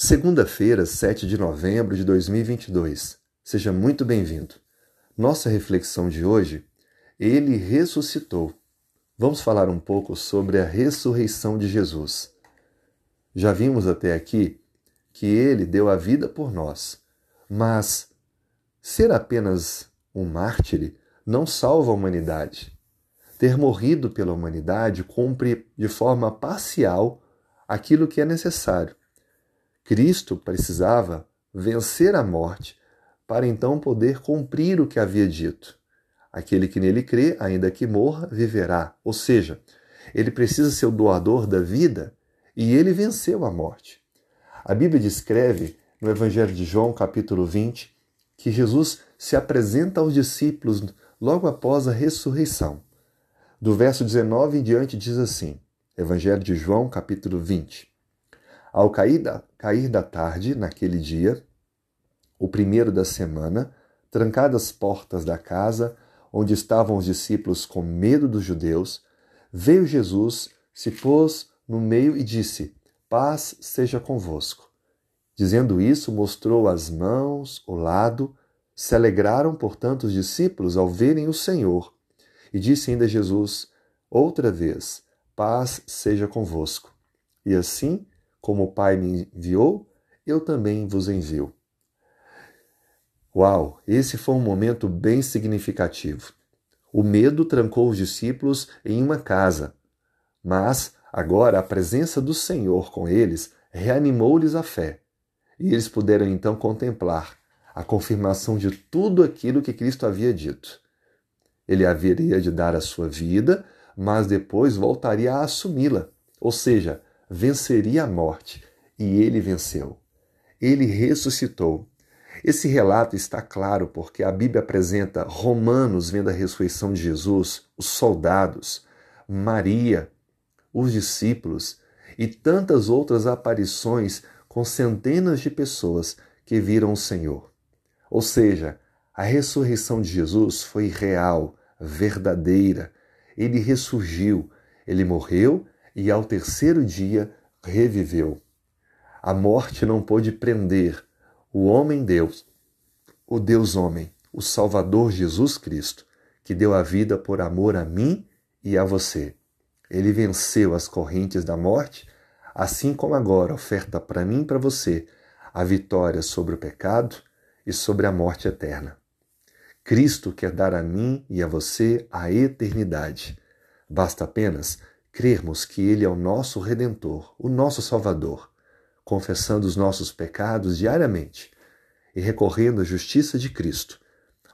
Segunda-feira, 7 de novembro de 2022. Seja muito bem-vindo. Nossa reflexão de hoje, ele ressuscitou. Vamos falar um pouco sobre a ressurreição de Jesus. Já vimos até aqui que ele deu a vida por nós, mas ser apenas um mártir não salva a humanidade. Ter morrido pela humanidade cumpre de forma parcial aquilo que é necessário Cristo precisava vencer a morte para então poder cumprir o que havia dito. Aquele que nele crê, ainda que morra, viverá. Ou seja, ele precisa ser o doador da vida e ele venceu a morte. A Bíblia descreve no Evangelho de João, capítulo 20, que Jesus se apresenta aos discípulos logo após a ressurreição. Do verso 19 em diante diz assim: Evangelho de João, capítulo 20. Ao cair da, cair da tarde, naquele dia, o primeiro da semana, trancadas as portas da casa onde estavam os discípulos com medo dos judeus, veio Jesus, se pôs no meio e disse: Paz seja convosco. Dizendo isso, mostrou as mãos, o lado. Se alegraram, portanto, os discípulos ao verem o Senhor. E disse ainda Jesus: Outra vez, paz seja convosco. E assim como o Pai me enviou, eu também vos envio. Uau, esse foi um momento bem significativo. O medo trancou os discípulos em uma casa, mas agora a presença do Senhor com eles reanimou-lhes a fé. E eles puderam então contemplar a confirmação de tudo aquilo que Cristo havia dito. Ele haveria de dar a sua vida, mas depois voltaria a assumi-la, ou seja, venceria a morte, e ele venceu. Ele ressuscitou. Esse relato está claro porque a Bíblia apresenta Romanos vendo a ressurreição de Jesus, os soldados, Maria, os discípulos e tantas outras aparições com centenas de pessoas que viram o Senhor. Ou seja, a ressurreição de Jesus foi real, verdadeira. Ele ressurgiu, ele morreu e ao terceiro dia reviveu. A morte não pôde prender o homem-deus, o Deus-homem, o Salvador Jesus Cristo, que deu a vida por amor a mim e a você. Ele venceu as correntes da morte, assim como agora oferta para mim e para você a vitória sobre o pecado e sobre a morte eterna. Cristo quer dar a mim e a você a eternidade. Basta apenas crermos que Ele é o nosso Redentor, o nosso Salvador, confessando os nossos pecados diariamente e recorrendo à justiça de Cristo,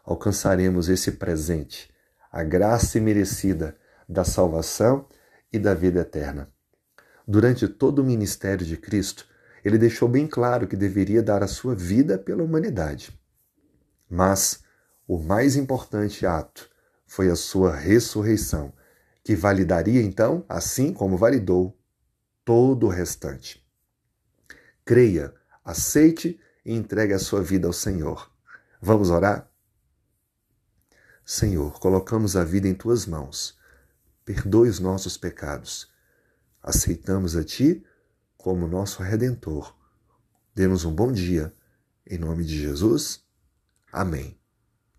alcançaremos esse presente, a graça imerecida da salvação e da vida eterna. Durante todo o ministério de Cristo, ele deixou bem claro que deveria dar a sua vida pela humanidade. Mas o mais importante ato foi a sua ressurreição que validaria então, assim como validou, todo o restante. Creia, aceite e entregue a sua vida ao Senhor. Vamos orar? Senhor, colocamos a vida em tuas mãos. Perdoe os nossos pecados. Aceitamos a ti como nosso redentor. Dê-nos um bom dia. Em nome de Jesus. Amém.